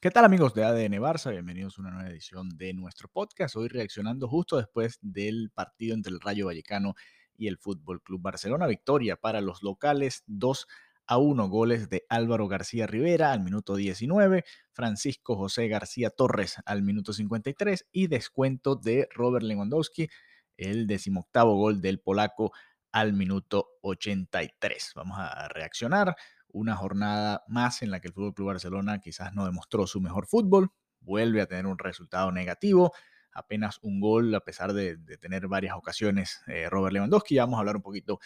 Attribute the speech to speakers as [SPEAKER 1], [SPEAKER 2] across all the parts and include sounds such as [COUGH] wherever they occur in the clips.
[SPEAKER 1] ¿Qué tal amigos de ADN Barça? Bienvenidos a una nueva edición de nuestro podcast. Hoy reaccionando justo después del partido entre el Rayo Vallecano y el Fútbol Club Barcelona. Victoria para los locales, 2 a 1 goles de Álvaro García Rivera al minuto 19, Francisco José García Torres al minuto 53 y descuento de Robert Lewandowski, el decimoctavo gol del polaco al minuto 83. Vamos a reaccionar una jornada más en la que el Fútbol Club Barcelona quizás no demostró su mejor fútbol, vuelve a tener un resultado negativo, apenas un gol a pesar de, tener varias ocasiones eh, Robert Lewandowski. Ya vamos a hablar un poquito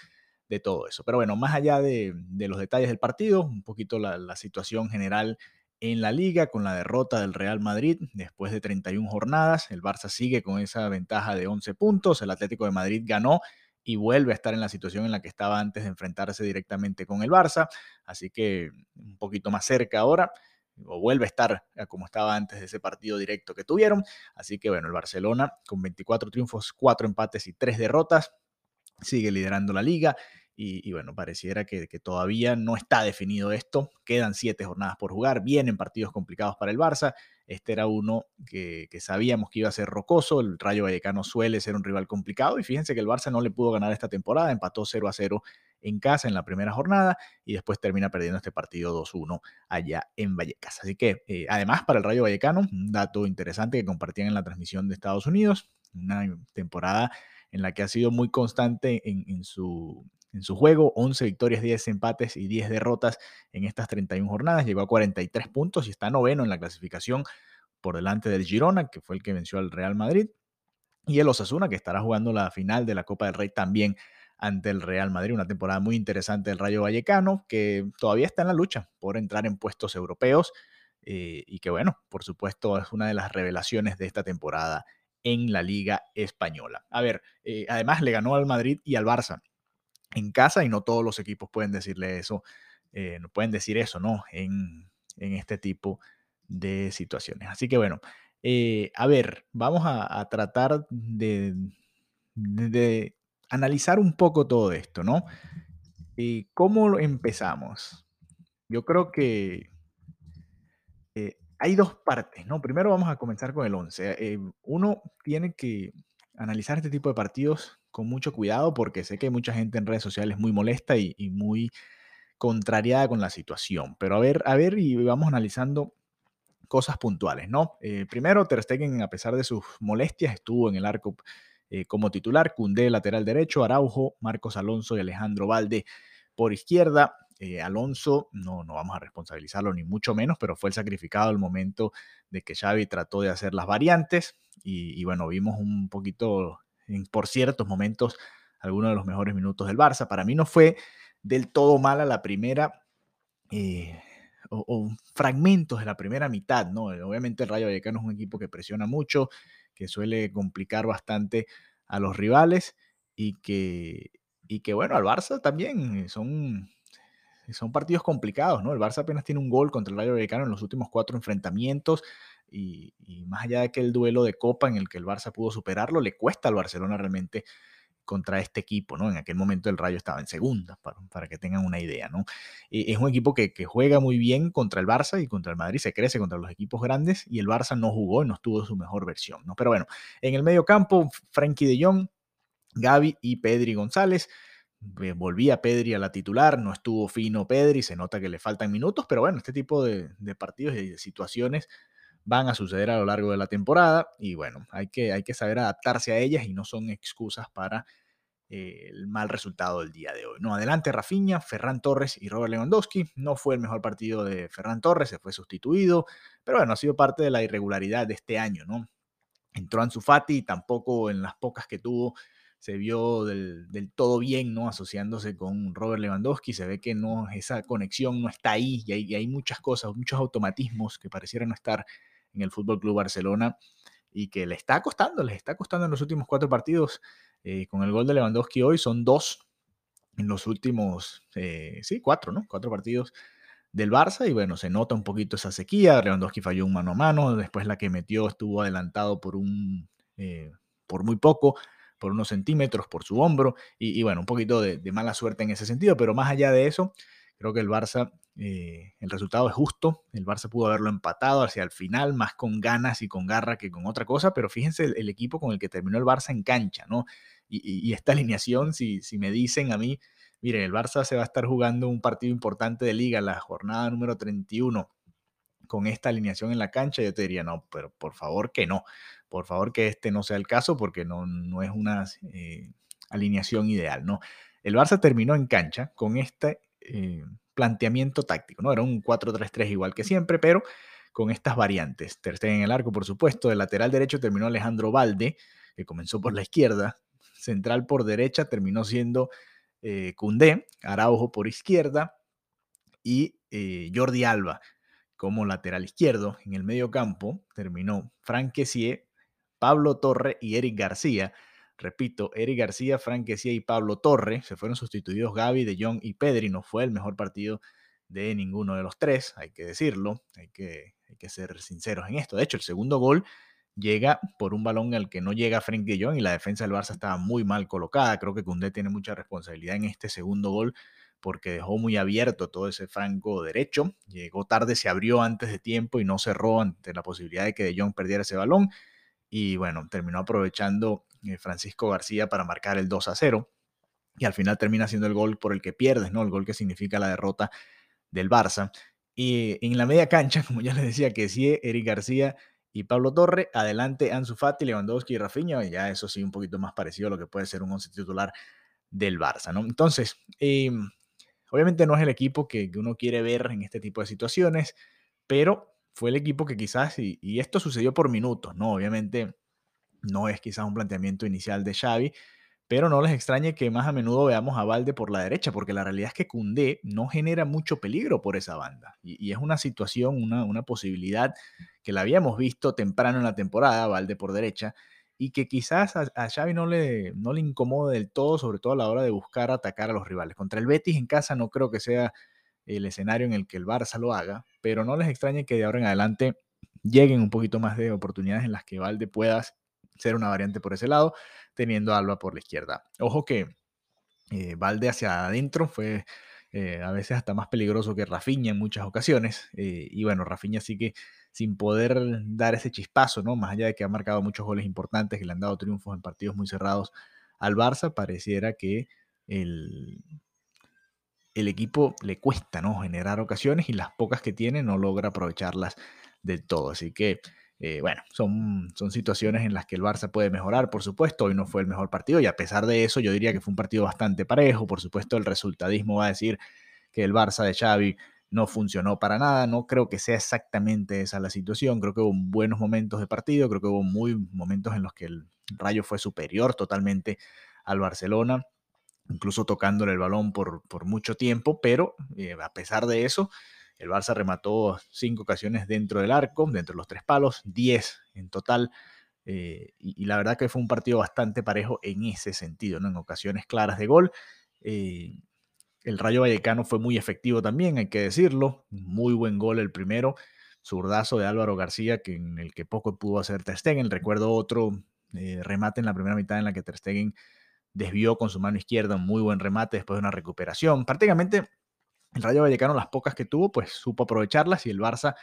[SPEAKER 1] de todo eso. Pero bueno, más allá de, los detalles del partido, un poquito la, la, situación general en la liga con la derrota del Real Madrid después de 31 jornadas. El Barça sigue con esa ventaja de 11 puntos. El Atlético de Madrid ganó y vuelve a estar en la situación en la que estaba antes de enfrentarse directamente con el Barça, así que un poquito más cerca ahora, o vuelve a estar como estaba antes de ese partido directo que tuvieron, así que bueno, el Barcelona con 24 triunfos, 4 empates y 3 derrotas, sigue liderando la liga y, bueno, pareciera que, todavía no está definido esto. Quedan siete jornadas por jugar, vienen partidos complicados para el Barça. Este era uno que, sabíamos que iba a ser rocoso. El Rayo Vallecano suele ser un rival complicado y fíjense que el Barça no le pudo ganar esta temporada, empató 0 a 0 en casa en la primera jornada y después termina perdiendo este partido 2-1 allá en Vallecas. Así que eh, además para el Rayo Vallecano, un dato interesante que compartían en la transmisión de Estados Unidos, una temporada en la que ha sido muy constante en su en su juego, 11 victorias, 10 empates y 10 derrotas en estas 31 jornadas, llegó a 43 puntos y está noveno en la clasificación por delante del Girona, que fue el que venció al Real Madrid, y el Osasuna, que estará jugando la final de la Copa del Rey también ante el Real Madrid, una temporada muy interesante del Rayo Vallecano, que todavía está en la lucha por entrar en puestos europeos eh, y que bueno, por supuesto es una de las revelaciones de esta temporada en la Liga Española. A ver, eh, además le ganó al Madrid y al Barça en casa y no todos los equipos pueden decirle eso, eh, no pueden decir eso, ¿no? En, este tipo de situaciones. Así que bueno, eh, a ver, vamos a, tratar de, de, analizar un poco todo esto, ¿no? y ¿Cómo empezamos? Yo creo que eh, hay dos partes, ¿no? Primero vamos a comenzar con el 11. uno tiene que analizar este tipo de partidos con mucho cuidado porque sé que hay mucha gente en redes sociales muy molesta y, muy contrariada con la situación. Pero a ver, a ver y vamos analizando cosas puntuales, ¿no? Eh, primero, Ter Stegen, a pesar de sus molestias, estuvo en el arco eh, como titular, Cundé lateral derecho, Araujo, Marcos Alonso y Alejandro Valde por izquierda. Eh, Alonso, no, no vamos a responsabilizarlo ni mucho menos, pero fue el sacrificado al momento de que Xavi trató de hacer las variantes y, y bueno, vimos un poquito por ciertos momentos algunos de los mejores minutos del Barça. Para mí no fue del todo mala la primera, eh, o, fragmentos de la primera mitad, ¿no? Obviamente el Rayo Vallecano es un equipo que presiona mucho, que suele complicar bastante a los rivales y que, y que bueno, al Barça también son, son partidos complicados, ¿no? El Barça apenas tiene un gol contra el Rayo Vallecano en los últimos cuatro enfrentamientos y, más allá de que el duelo de Copa en el que el Barça pudo superarlo, le cuesta al Barcelona realmente contra este equipo, ¿no? En aquel momento el Rayo estaba en segunda, para, que tengan una idea, ¿no? es un equipo que, juega muy bien contra el Barça y contra el Madrid, se crece contra los equipos grandes y el Barça no jugó y no estuvo su mejor versión, ¿no? Pero bueno, en el medio campo, Frankie de Jong, Gaby y Pedri González. Eh, volvía Pedri a la titular, no estuvo fino Pedri, se nota que le faltan minutos, pero bueno, este tipo de, de partidos y de situaciones van a suceder a lo largo de la temporada y bueno, hay que, hay que saber adaptarse a ellas y no son excusas para eh, el mal resultado del día de hoy. No, adelante Rafinha, Ferran Torres y Robert Lewandowski. No fue el mejor partido de Ferran Torres, se fue sustituido, pero bueno, ha sido parte de la irregularidad de este año, ¿no? Entró Ansu Fati tampoco en las pocas que tuvo se vio del, todo bien, ¿no? Asociándose con Robert Lewandowski, se ve que no, esa conexión no está ahí y hay, y hay muchas cosas, muchos automatismos que parecieran no estar en el Fútbol Club Barcelona y que le está costando, les está costando en los últimos cuatro partidos. Eh, con el gol de Lewandowski hoy son dos en los últimos, eh, sí, cuatro, ¿no? Cuatro partidos del Barça y bueno, se nota un poquito esa sequía. Lewandowski falló un mano a mano, después la que metió estuvo adelantado por un, eh, por muy poco, por unos centímetros, por su hombro y, bueno, un poquito de, de, mala suerte en ese sentido, pero más allá de eso, creo que el Barça eh, el resultado es justo, el Barça pudo haberlo empatado hacia el final, más con ganas y con garra que con otra cosa, pero fíjense el, equipo con el que terminó el Barça en cancha, ¿no? Y, esta alineación, si, si me dicen a mí, miren, el Barça se va a estar jugando un partido importante de liga, la jornada número 31, con esta alineación en la cancha, yo te diría, no, pero por favor que no, por favor que este no sea el caso, porque no, no es una eh, alineación ideal, ¿no? El Barça terminó en cancha con este eh, planteamiento táctico, ¿no? Era un 4-3-3 igual que siempre, pero con estas variantes. Ter en el arco, por supuesto. Del lateral derecho terminó Alejandro Valde, que comenzó por la izquierda. Central por derecha terminó siendo eh, Araujo por izquierda y eh, Jordi Alba como lateral izquierdo. En el medio campo terminó Frank Pablo Torre y Eric García. Repito, Eric García, Frank y Pablo Torre se fueron sustituidos Gaby, De Jong y Pedri. No fue el mejor partido de ninguno de los tres, hay que decirlo, hay que, hay que ser sinceros en esto. De hecho, el segundo gol llega por un balón al que no llega Frank de Jong y la defensa del Barça estaba muy mal colocada. Creo que Cundé tiene mucha responsabilidad en este segundo gol porque dejó muy abierto todo ese franco derecho. Llegó tarde, se abrió antes de tiempo y no cerró ante la posibilidad de que De Jong perdiera ese balón. Y bueno, terminó aprovechando Francisco García para marcar el 2 a 0 y al final termina siendo el gol por el que pierdes, ¿no? El gol que significa la derrota del Barça. Y en la media cancha, [LAUGHS] como ya les decía, que sí, Eric García y Pablo Torre, adelante Ansu Fati, Lewandowski y Rafinha, y ya eso sí un poquito más parecido a lo que puede ser un once titular del Barça, ¿no? Entonces, em, obviamente no es el equipo que, uno quiere ver en este tipo de situaciones, pero fue el equipo que quizás, y esto sucedió por minutos, ¿no? Obviamente no es quizás un planteamiento inicial de Xavi, pero no les extrañe que más a menudo veamos a Valde por la derecha, porque la realidad es que Cundé no genera mucho peligro por esa banda. Y, es una situación, una, una, posibilidad que la habíamos visto temprano en la temporada, Valde por derecha, y que quizás a, Xavi no le, no le incomode del todo, sobre todo a la hora de buscar atacar a los rivales. Contra el Betis en casa no creo que sea el escenario en el que el Barça lo haga, pero no les extrañe que de ahora en adelante lleguen un poquito más de oportunidades en las que Valde puedas ser una variante por ese lado, teniendo a Alba por la izquierda. Ojo que eh, Valde hacia adentro fue eh, a veces hasta más peligroso que Rafinha en muchas ocasiones. Eh, y bueno, Rafinha sí que sin poder dar ese chispazo, ¿no? Más allá de que ha marcado muchos goles importantes, que le han dado triunfos en partidos muy cerrados al Barça, pareciera que el, el equipo le cuesta, ¿no? Generar ocasiones y las pocas que tiene no logra aprovecharlas del todo. Así que eh, bueno, son, son situaciones en las que el Barça puede mejorar, por supuesto. Hoy no fue el mejor partido y a pesar de eso, yo diría que fue un partido bastante parejo. Por supuesto, el resultadismo va a decir que el Barça de Xavi no funcionó para nada. No creo que sea exactamente esa la situación. Creo que hubo buenos momentos de partido. Creo que hubo muy momentos en los que el Rayo fue superior totalmente al Barcelona, incluso tocándole el balón por, por mucho tiempo. Pero eh, a pesar de eso, el Barça remató cinco ocasiones dentro del arco, dentro de los tres palos, diez en total. Eh, y, la verdad que fue un partido bastante parejo en ese sentido, ¿no? en ocasiones claras de gol. Eh, el Rayo Vallecano fue muy efectivo también, hay que decirlo. Muy buen gol el primero. Zurdazo de Álvaro García, que en el que poco pudo hacer Ter Stegen. Recuerdo otro eh, remate en la primera mitad en la que Ter Stegen desvió con su mano izquierda un muy buen remate después de una recuperación. Prácticamente el Rayo Vallecano, las pocas que tuvo, pues supo aprovecharlas y el Barça,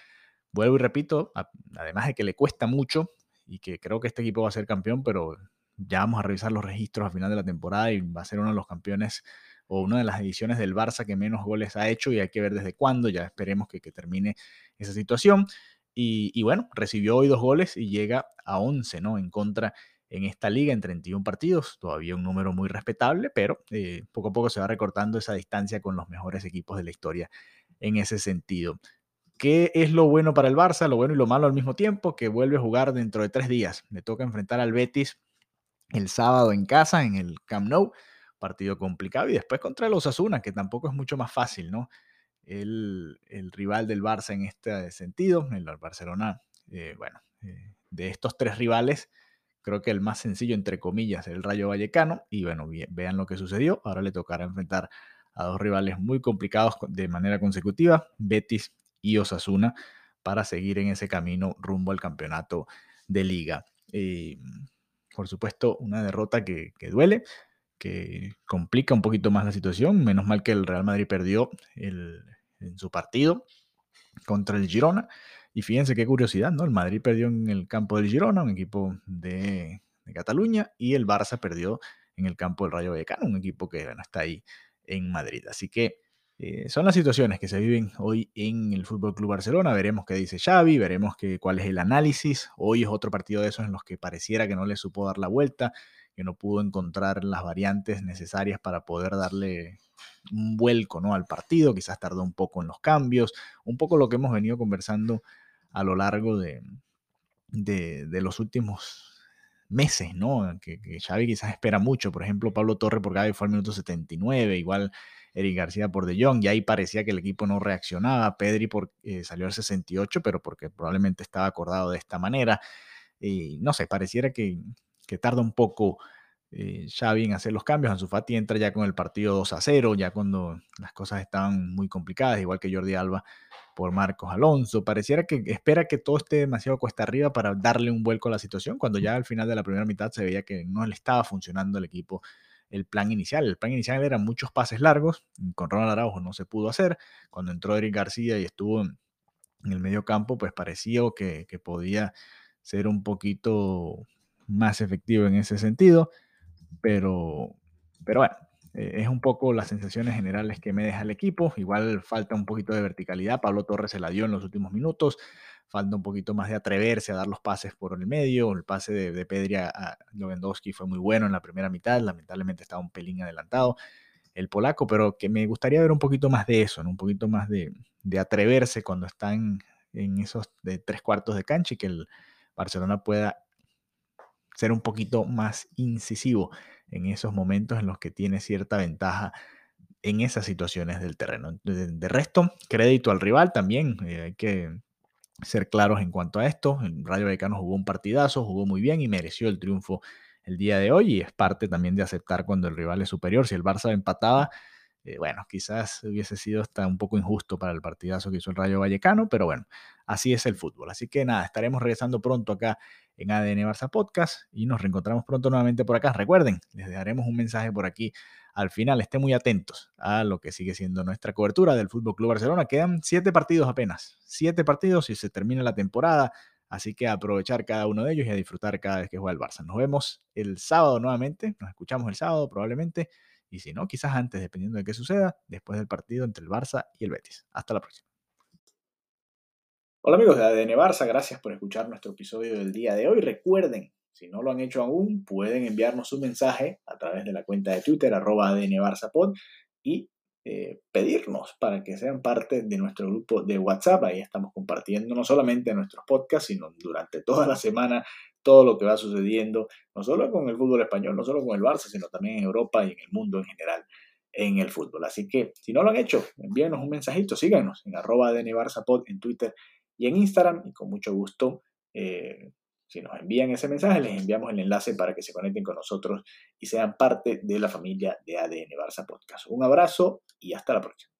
[SPEAKER 1] vuelvo y repito, además de que le cuesta mucho y que creo que este equipo va a ser campeón, pero ya vamos a revisar los registros a final de la temporada y va a ser uno de los campeones o una de las ediciones del Barça que menos goles ha hecho y hay que ver desde cuándo, ya esperemos que, termine esa situación. Y, y, bueno, recibió hoy dos goles y llega a 11, ¿no? En contra en esta liga en 31 partidos, todavía un número muy respetable, pero eh, poco a poco se va recortando esa distancia con los mejores equipos de la historia en ese sentido. ¿Qué es lo bueno para el Barça? Lo bueno y lo malo al mismo tiempo, que vuelve a jugar dentro de tres días. Le toca enfrentar al Betis el sábado en casa, en el Camp Nou, partido complicado, y después contra el Osasuna, que tampoco es mucho más fácil, ¿no? El, rival del Barça en este sentido, el Barcelona, eh, bueno, eh, de estos tres rivales, creo que el más sencillo, entre comillas, el Rayo Vallecano. Y bueno, vean lo que sucedió. Ahora le tocará enfrentar a dos rivales muy complicados de manera consecutiva, Betis y Osasuna, para seguir en ese camino rumbo al campeonato de liga. por supuesto, una derrota que, duele, que complica un poquito más la situación. Menos mal que el Real Madrid perdió el, en su partido contra el Girona. Y fíjense qué curiosidad, ¿no? El Madrid perdió en el campo del Girona, un equipo de, Cataluña, y el Barça perdió en el campo del Rayo Vallecano, un equipo que está ahí en Madrid. Así que eh, son las situaciones que se viven hoy en el Fútbol Club Barcelona. Veremos qué dice Xavi, veremos cuál es el análisis. Hoy es otro partido de esos en los que pareciera que no le supo dar la vuelta, que no pudo encontrar las variantes necesarias para poder darle un vuelco ¿no? al partido, quizás tardó un poco en los cambios, un poco lo que hemos venido conversando a lo largo de, de, los últimos meses, ¿no? Que, Xavi quizás espera mucho, por ejemplo, Pablo Torre por Gaby fue al minuto 79, igual Eric García por De Jong, y ahí parecía que el equipo no reaccionaba, Pedri por, eh, salió al 68, pero porque probablemente estaba acordado de esta manera, y no sé, pareciera que, que tarda un poco eh, Xavi en hacer los cambios. Ansu Fati entra ya con el partido 2 a 0, ya cuando las cosas estaban muy complicadas, igual que Jordi Alba por Marcos Alonso. Pareciera que espera que todo esté demasiado cuesta arriba para darle un vuelco a la situación, cuando ya al final de la primera mitad se veía que no le estaba funcionando al equipo el plan inicial. El plan inicial eran muchos pases largos, con Ronald Araujo no se pudo hacer. Cuando entró Eric García y estuvo en el medio campo, pues parecía que, que podía ser un poquito más efectivo en ese sentido. Pero, pero bueno, eh, es un poco las sensaciones generales que me deja el equipo. Igual falta un poquito de verticalidad. Pablo Torres se la dio en los últimos minutos. Falta un poquito más de atreverse a dar los pases por el medio. El pase de, de Pedri a, Lewandowski fue muy bueno en la primera mitad. Lamentablemente estaba un pelín adelantado el polaco, pero que me gustaría ver un poquito más de eso, un poquito más de, de atreverse cuando están en esos tres cuartos de cancha y que el Barcelona pueda ser un poquito más incisivo en esos momentos en los que tiene cierta ventaja en esas situaciones del terreno. De, resto, crédito al rival también, eh, hay que ser claros en cuanto a esto. El Rayo Vallecano jugó un partidazo, jugó muy bien y mereció el triunfo el día de hoy y es parte también de aceptar cuando el rival es superior. Si el Barça empataba, eh, bueno, quizás hubiese sido hasta un poco injusto para el partidazo que hizo el Rayo Vallecano, pero bueno, así es el fútbol. Así que nada, estaremos regresando pronto acá en ADN Barça Podcast y nos reencontramos pronto nuevamente por acá. Recuerden, les dejaremos un mensaje por aquí al final. Estén muy atentos a lo que sigue siendo nuestra cobertura del Fútbol Club Barcelona. Quedan siete partidos apenas, siete partidos y se termina la temporada. Así que aprovechar cada uno de ellos y a disfrutar cada vez que juega el Barça. Nos vemos el sábado nuevamente. Nos escuchamos el sábado probablemente. Y si no, quizás antes, dependiendo de qué suceda, después del partido entre el Barça y el Betis. Hasta la próxima. Hola amigos de ADN Barça, gracias por escuchar nuestro episodio del día de hoy. Recuerden, si no lo han hecho aún, pueden enviarnos un mensaje a través de la cuenta de Twitter, arroba ADN y eh, pedirnos para que sean parte de nuestro grupo de WhatsApp. Ahí estamos compartiendo no solamente nuestros podcasts, sino durante toda la semana todo lo que va sucediendo, no solo con el fútbol español, no solo con el Barça, sino también en Europa y en el mundo en general en el fútbol. Así que si no lo han hecho, envíenos un mensajito, síganos en arroba en Twitter y en Instagram y con mucho gusto, eh, si nos envían ese mensaje, les enviamos el enlace para que se conecten con nosotros y sean parte de la familia de ADN Barça Podcast. Un abrazo y hasta la próxima.